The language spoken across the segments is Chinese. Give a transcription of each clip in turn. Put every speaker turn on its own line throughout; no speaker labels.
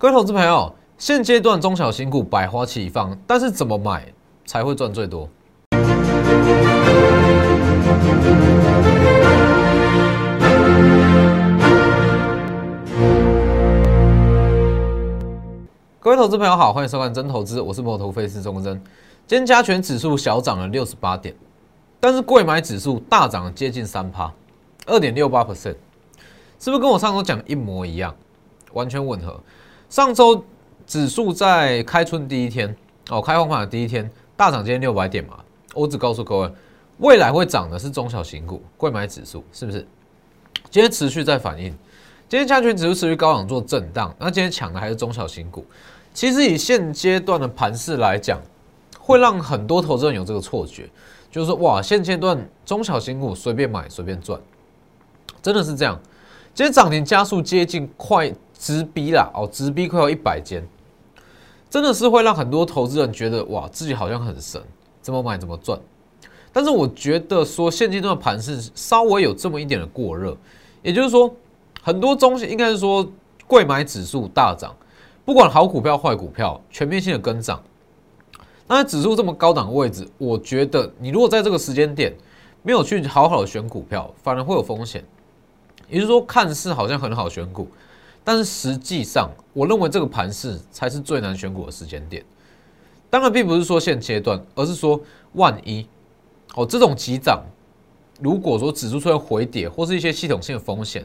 各位投资朋友，现阶段中小型股百花齐放，但是怎么买才会赚最多？各位投资朋友好，欢迎收看真投资，我是摩头分析师钟真。今天加权指数小涨了六十八点，但是贵买指数大涨了接近三趴，二点六八 percent，是不是跟我上周讲一模一样，完全吻合？上周指数在开春第一天哦，开放盘的第一天大涨今天六百点嘛，我只告诉各位，未来会涨的是中小型股，贵买指数是不是？今天持续在反应。今天加权指数持续高涨做震荡，那今天抢的还是中小型股。其实以现阶段的盘势来讲，会让很多投资人有这个错觉，就是说哇，现阶段中小型股随便买随便赚，真的是这样。今天涨停加速接近快直逼啦，哦，直逼快要一百间，真的是会让很多投资人觉得哇，自己好像很神，怎么买怎么赚。但是我觉得说现阶段盘是稍微有这么一点的过热，也就是说。很多中西应该是说，贵买指数大涨，不管好股票坏股票，全面性的跟涨。那指数这么高档的位置，我觉得你如果在这个时间点没有去好好的选股票，反而会有风险。也就是说，看似好像很好选股，但是实际上，我认为这个盘势才是最难选股的时间点。当然，并不是说现阶段，而是说万一哦，这种急涨，如果说指数出现回跌，或是一些系统性的风险。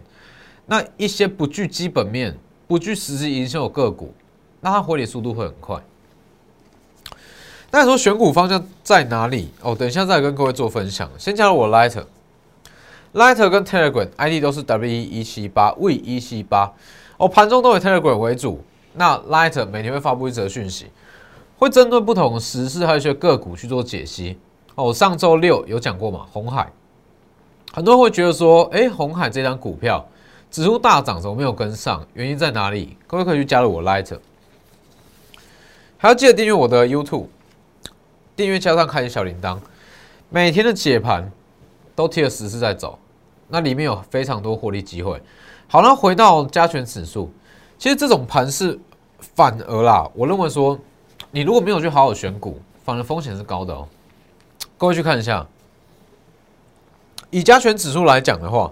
那一些不具基本面、不具实质营收的个股，那它回跌速度会很快。那你说选股方向在哪里？哦，等一下再跟各位做分享。先加入我 Lighter，Lighter 跟 Telegram ID 都是 W E 一七八 V 一七八。哦，盘中都以 Telegram 为主。那 Light 每天会发布一则讯息，会针对不同时事还有一些个股去做解析。哦，上周六有讲过嘛？红海，很多人会觉得说，哎，红海这张股票。指数大涨，怎么没有跟上？原因在哪里？各位可以去加入我 Light，还要记得订阅我的 YouTube，订阅加上开启小铃铛，每天的解盘都贴了实时在走，那里面有非常多获利机会。好那回到加权指数，其实这种盘是反而啦，我认为说，你如果没有去好好选股，反而风险是高的哦。各位去看一下，以加权指数来讲的话。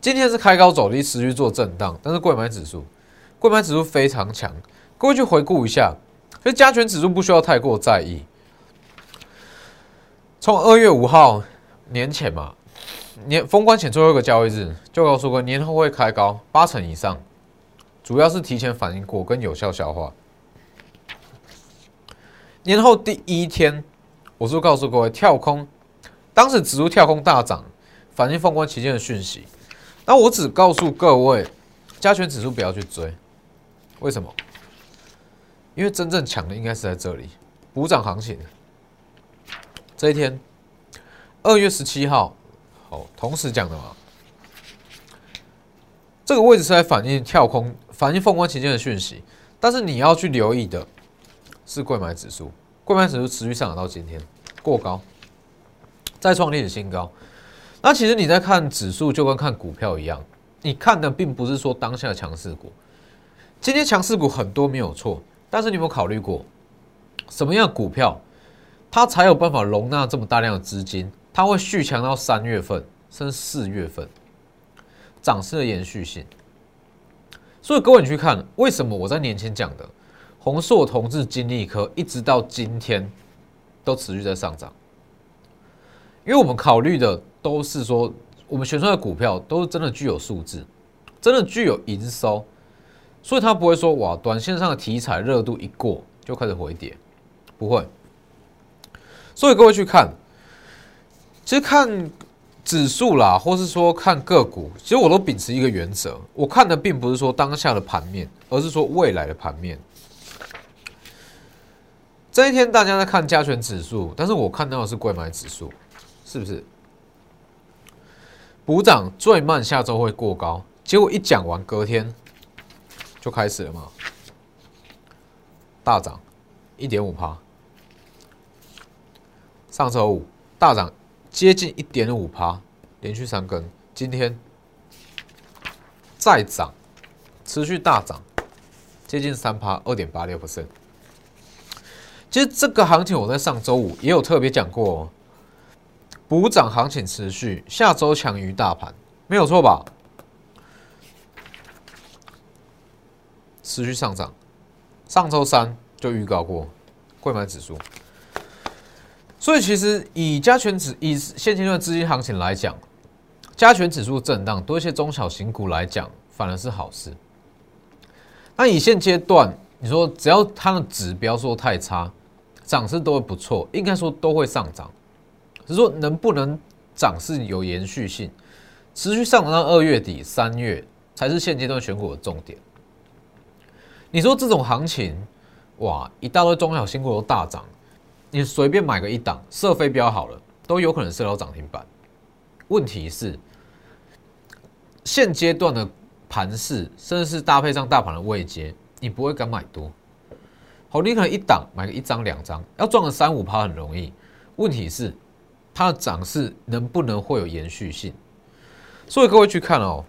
今天是开高走低，持续做震荡，但是贵买指数，贵买指数非常强。各位去回顾一下，所以加权指数不需要太过在意。从二月五号年前嘛，年封关前最后一个交易日，就告诉过年后会开高八成以上，主要是提前反应过跟有效消化。年后第一天，我是告诉各位跳空，当时指数跳空大涨，反映封关期间的讯息。那我只告诉各位，加权指数不要去追，为什么？因为真正强的应该是在这里补涨行情。这一天，二月十七号，哦，同时讲的嘛。这个位置是在反映跳空、反映凤凰期间的讯息，但是你要去留意的是贵买指数，贵买指数持续上涨到今天过高，再创历史新高。那其实你在看指数，就跟看股票一样，你看的并不是说当下强势股。今天强势股很多没有错，但是你有没有考虑过，什么样股票，它才有办法容纳这么大量的资金？它会续强到三月份，甚至四月份，涨势的延续性。所以各位你去看，为什么我在年前讲的宏硕、同志、金利科，一直到今天都持续在上涨？因为我们考虑的。都是说，我们选出来的股票都是真的具有素质，真的具有营收，所以它不会说哇，短线上的题材热度一过就开始回跌，不会。所以各位去看，其实看指数啦，或是说看个股，其实我都秉持一个原则，我看的并不是说当下的盘面，而是说未来的盘面。这一天大家在看加权指数，但是我看到的是贵买指数，是不是？补涨最慢下周会过高，结果一讲完隔天就开始了嘛，大涨一点五趴。上周五大涨接近一点五趴，连续三根，今天再涨，持续大涨，接近三趴，二点八六不胜。其实这个行情我在上周五也有特别讲过，哦，补涨行情持续，下周强于大盘，没有错吧？持续上涨，上周三就预告过，贵买指数。所以其实以加权指以现阶段资金行情来讲，加权指数震荡，对一些中小型股来讲反而是好事。那以现阶段，你说只要它的指标说太差。涨势都会不错，应该说都会上涨，只是说能不能涨势有延续性，持续上涨到二月底、三月才是现阶段选股的重点。你说这种行情，哇，一大堆中小新股都大涨，你随便买个一档设飞标好了，都有可能设到涨停板。问题是，现阶段的盘势，甚至是搭配上大盘的位阶，你不会敢买多。好，你可能一档买个一张两张，要赚个三五趴很容易。问题是它的涨势能不能会有延续性？所以各位去看哦，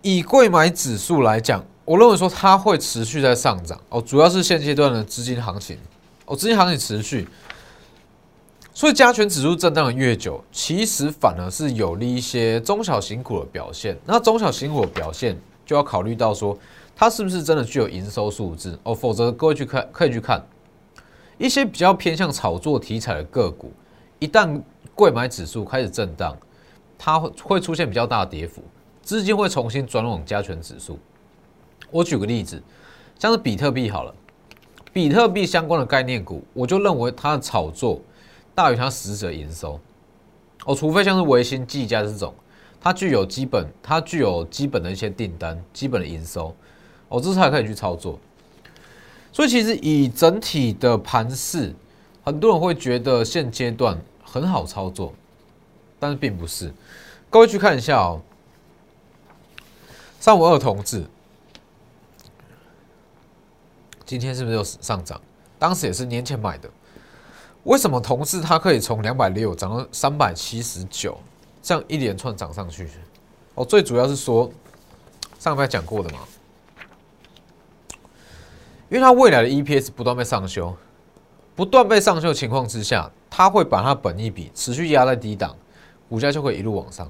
以贵买指数来讲，我认为说它会持续在上涨哦，主要是现阶段的资金行情哦，资金行情持续，所以加权指数震荡的越久，其实反而是有利一些中小型股的表现。那中小型股的表现就要考虑到说。它是不是真的具有营收数字哦？否则各位去看，可以去看一些比较偏向炒作题材的个股，一旦贵买指数开始震荡，它会会出现比较大的跌幅，资金会重新转往加权指数。我举个例子，像是比特币好了，比特币相关的概念股，我就认为它的炒作大于它实质的营收哦，除非像是维新、技嘉这种，它具有基本，它具有基本的一些订单、基本的营收。哦，这才可以去操作，所以其实以整体的盘势，很多人会觉得现阶段很好操作，但是并不是。各位去看一下哦，三五二同志，今天是不是又上涨？当时也是年前买的，为什么同志它可以从两百六涨到三百七十九，这样一连串涨上去？哦，最主要是说上边讲过的嘛。因为它未来的 EPS 不断被上修，不断被上修的情况之下，它会把它本一比持续压在低档，股价就会一路往上。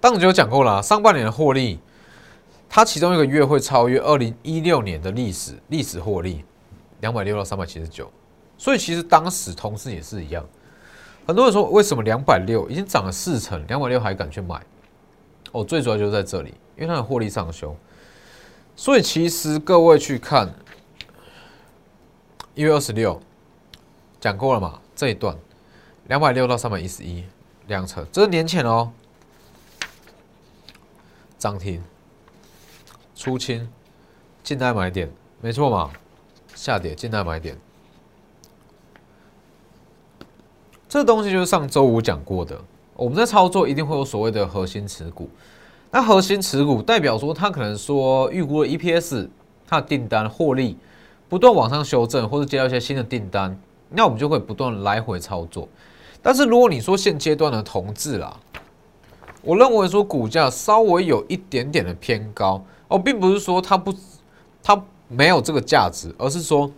当时就讲过了，上半年的获利，它其中一个月会超越二零一六年的历史历史获利，两百六到三百七十九。所以其实当时同事也是一样，很多人说为什么两百六已经涨了四成，两百六还敢去买？哦，最主要就是在这里，因为它的获利上修。所以其实各位去看一月二十六讲过了嘛？这一段两百六到三百一十一两成，这是年前哦。涨停出清进来买点，没错嘛？下跌进来买点，这东西就是上周五讲过的。我们在操作一定会有所谓的核心持股。那核心持股代表说，它可能说预估的 EPS，它的订单获利不断往上修正，或者接到一些新的订单，那我们就会不断来回操作。但是如果你说现阶段的同志啦，我认为说股价稍微有一点点的偏高哦，并不是说它不它没有这个价值，而是说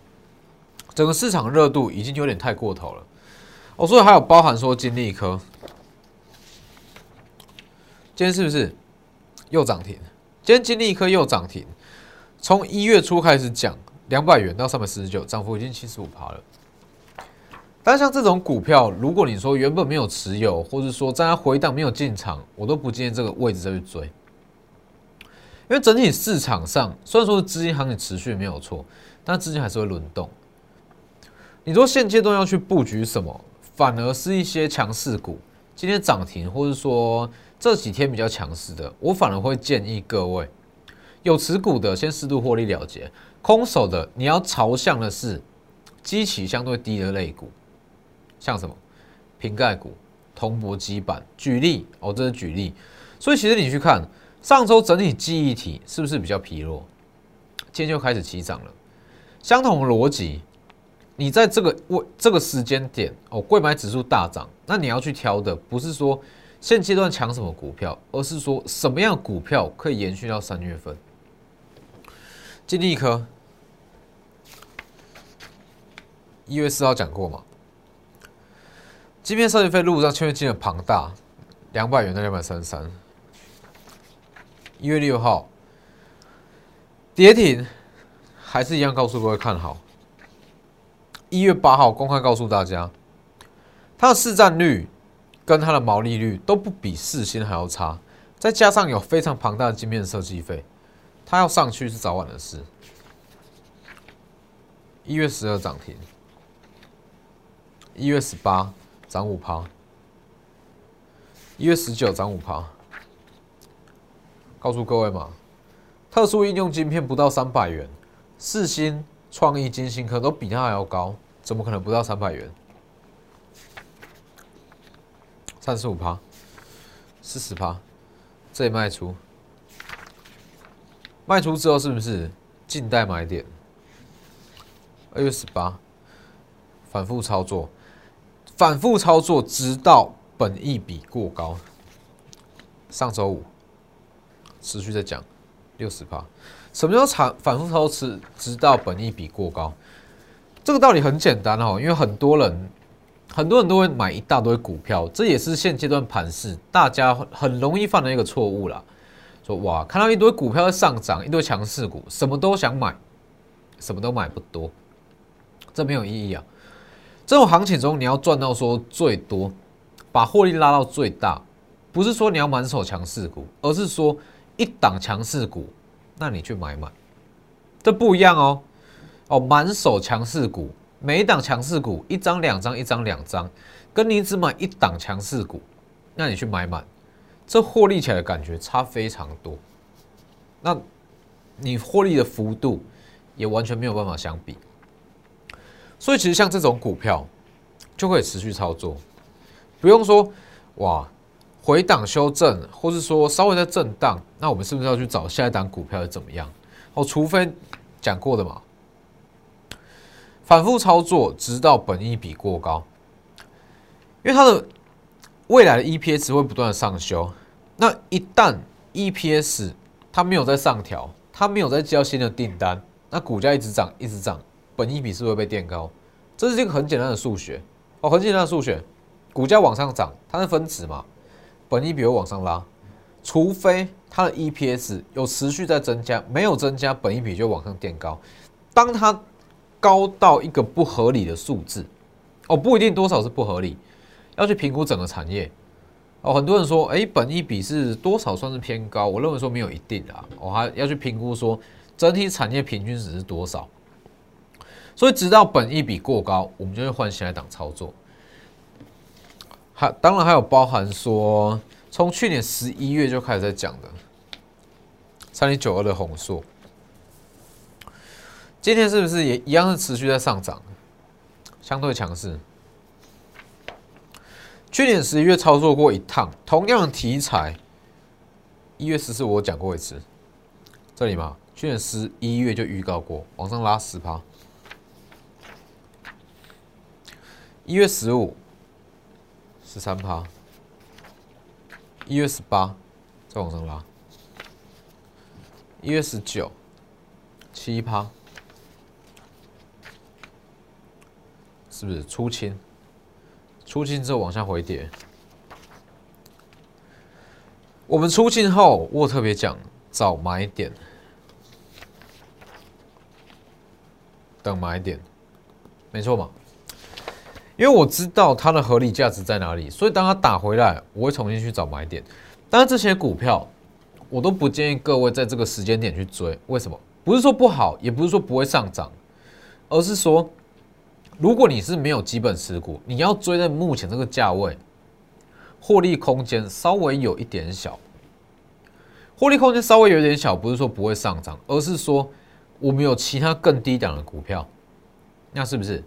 整个市场热度已经有点太过头了。哦，所以还有包含说金利科，今天是不是？又涨停，今天金利科又涨停。从一月初开始讲，两百元到三百四十九，涨幅已经七十五趴了。但像这种股票，如果你说原本没有持有，或者说在它回档没有进场，我都不建议这个位置再去追。因为整体市场上虽然说资金行情持续没有错，但资金还是会轮动。你说现阶段要去布局什么，反而是一些强势股，今天涨停，或者说。这几天比较强势的，我反而会建议各位有持股的先适度获利了结，空手的你要朝向的是基期相对低的类股，像什么瓶盖股、铜箔基板。举例哦，这是举例。所以其实你去看上周整体记忆体是不是比较疲弱？今天就开始起涨了。相同逻辑，你在这个位这个时间点哦，贵买指数大涨，那你要去挑的不是说。现阶段抢什么股票，而是说什么样股票可以延续到三月份。金立科一月四号讲过嘛？今天设计费路上签约金额庞大，两百元到两百三十三。一月六号跌停，还是一样告诉各位看好。一月八号公开告诉大家，它的市占率跟它的毛利率都不比四星还要差，再加上有非常庞大的晶片设计费。它要上去是早晚的事。一月十二涨停，一月十八涨五趴，一月十九涨五趴。告诉各位嘛，特殊应用晶片不到三百元，四星、创意、金星科都比它还要高，怎么可能不到三百元？三十五趴，四十趴，这里卖出。卖出之后是不是静待买点？二月十八，反复操作，反复操作，直到本益比过高。上周五持续在讲六十趴，什么叫长反复操作，直到本益比过高？这个道理很简单哦，因为很多人很多人都会买一大堆股票，这也是现阶段盘市大家很容易犯的一个错误啦。说哇，看到一堆股票在上涨，一堆强势股，什么都想买，什么都买不多，这没有意义啊！这种行情中，你要赚到说最多，把获利拉到最大，不是说你要满手强势股，而是说一档强势股，那你去买买，这不一样哦。哦，满手强势股，每一档强势股一张两张，一张两张，跟你只买一档强势股，那你去买买。这获利起来的感觉差非常多，那你获利的幅度也完全没有办法相比，所以其实像这种股票就可以持续操作，不用说哇回档修正，或是说稍微在震荡，那我们是不是要去找下一档股票是怎么样？哦，除非讲过的嘛，反复操作直到本益比过高，因为它的。未来的 EPS 会不断的上修，那一旦 EPS 它没有在上调，它没有在交新的订单，那股价一直涨一直涨，本益比是会被垫高，这是一个很简单的数学哦，很简单的数学，股价往上涨，它是分子嘛，本益比会往上拉，除非它的 EPS 有持续在增加，没有增加，本益比就往上垫高，当它高到一个不合理的数字，哦，不一定多少是不合理。要去评估整个产业哦，很多人说，哎，本益比是多少算是偏高？我认为说没有一定啊，我还要去评估说整体产业平均值是多少。所以直到本益比过高，我们就会换下一档操作。还当然还有包含说，从去年十一月就开始在讲的三零九二的红硕，今天是不是也一样是持续在上涨，相对强势？去年十一月操作过一趟，同样的题材，一月十四我讲过一次，这里嘛，去年十一月就预告过，往上拉十趴，一月十五十三趴，一月十八再往上拉，一月十九七趴，是不是出清？出清之后往下回跌，我们出清后，我特别讲找买点，等买点，没错嘛？因为我知道它的合理价值在哪里，所以当它打回来，我会重新去找买点。当然，这些股票我都不建议各位在这个时间点去追。为什么？不是说不好，也不是说不会上涨，而是说。如果你是没有基本持股，你要追在目前这个价位，获利空间稍微有一点小，获利空间稍微有点小，不是说不会上涨，而是说我们有其他更低档的股票，那是不是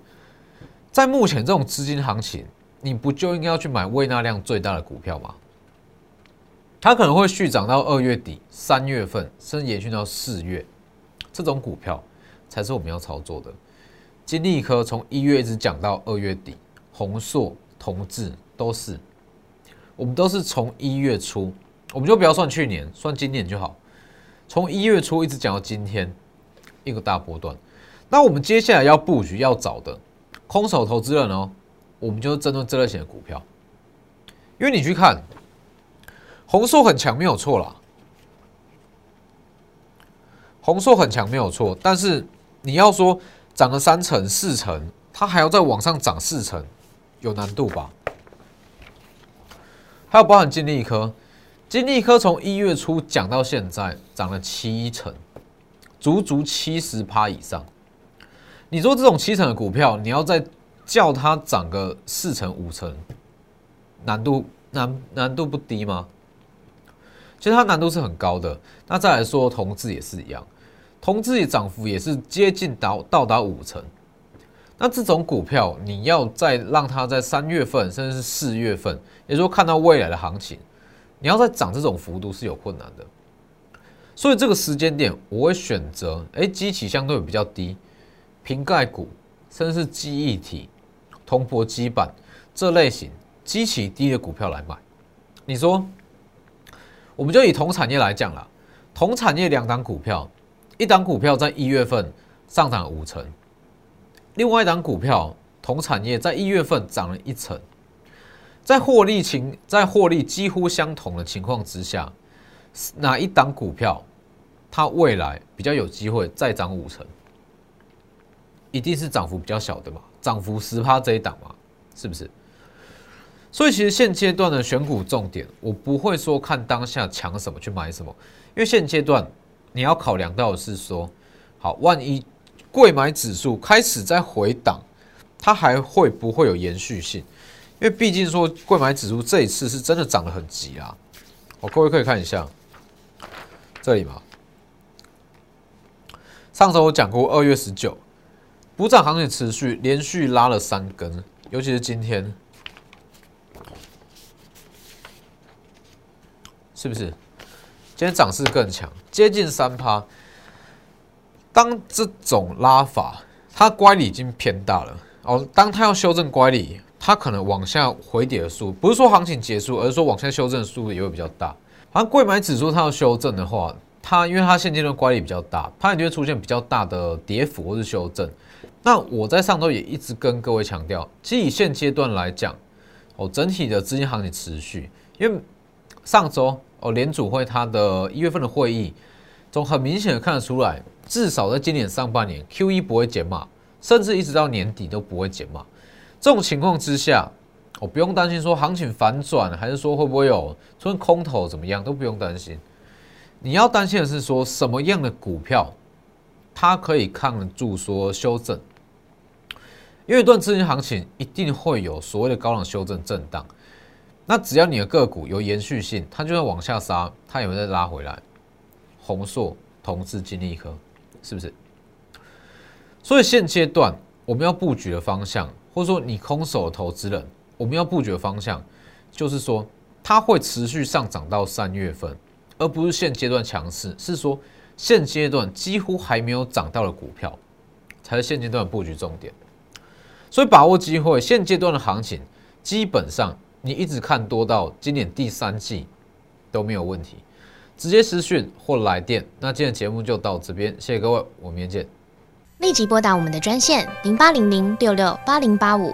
在目前这种资金行情，你不就应该要去买未纳量最大的股票吗？它可能会续涨到二月底、三月份，甚至延续到四月，这种股票才是我们要操作的。金利科从一月一直讲到二月底，宏硕、同志都是我们都是从一月初，我们就不要算去年，算今年就好。从一月初一直讲到今天，一个大波段。那我们接下来要布局要找的空手投资人哦，我们就针对这类型的股票，因为你去看，红硕很强没有错啦，红硕很强没有错，但是你要说涨了三成四成，它还要再往上涨四成，有难度吧？还有包含金利科。金利科从一月初讲到现在，涨了七成，足足七十趴以上。你说这种七成的股票，你要再叫它涨个四成五成，难度难难度不低吗？其实它难度是很高的。那再来说，同志也是一样，同志的涨幅也是接近到到达五成。那这种股票，你要再让它在三月份甚至是四月份，也就是说看到未来的行情。你要再涨这种幅度是有困难的，所以这个时间点我会选择，哎，基期相对比较低，瓶盖股，甚至是记忆体、铜箔基板这类型基期低的股票来买。你说，我们就以同产业来讲啦，同产业两档股票，一档股票在一月份上涨五成，另外一档股票同产业在一月份涨了一成。在获利情在获利几乎相同的情况之下，哪一档股票它未来比较有机会再涨五成？一定是涨幅比较小的嘛？涨幅十趴这一档嘛？是不是？所以其实现阶段的选股重点，我不会说看当下抢什么去买什么，因为现阶段你要考量到的是说，好，万一贵买指数开始在回档，它还会不会有延续性？因为毕竟说，贵买指数这一次是真的涨得很急啊！我，各位可以看一下这里嘛。上周我讲过，二月十九补涨行情持续连续拉了三根，尤其是今天，是不是？今天涨势更强，接近三趴。当这种拉法，它乖离已经偏大了哦。当它要修正乖离。它可能往下回跌的速度，不是说行情结束，而是说往下修正的速度也会比较大。好像贵买指数它要修正的话，它因为它现阶段乖离比较大，它一定会出现比较大的跌幅或是修正。那我在上周也一直跟各位强调，其实以现阶段来讲，哦，整体的资金行情持续，因为上周哦联储会它的一月份的会议，从很明显的看得出来，至少在今年上半年 Q E 不会减码，甚至一直到年底都不会减码。这种情况之下，我不用担心说行情反转，还是说会不会有出现空头怎么样，都不用担心。你要担心的是说什么样的股票，它可以抗得住说修正，因为一段资金行情一定会有所谓的高浪修正震荡。那只要你的个股有延续性，它就算往下杀，它也会再拉回来。红硕、同志、金利科，是不是？所以现阶段我们要布局的方向。或者说，你空手的投资人，我们要布局的方向，就是说，它会持续上涨到三月份，而不是现阶段强势。是说，现阶段几乎还没有涨到的股票，才是现阶段布局重点。所以，把握机会，现阶段的行情，基本上你一直看多到今年第三季都没有问题。直接私讯或来电。那今天节目就到这边，谢谢各位，我们明天见。
立即拨打我们的专线零八零零六六八零八五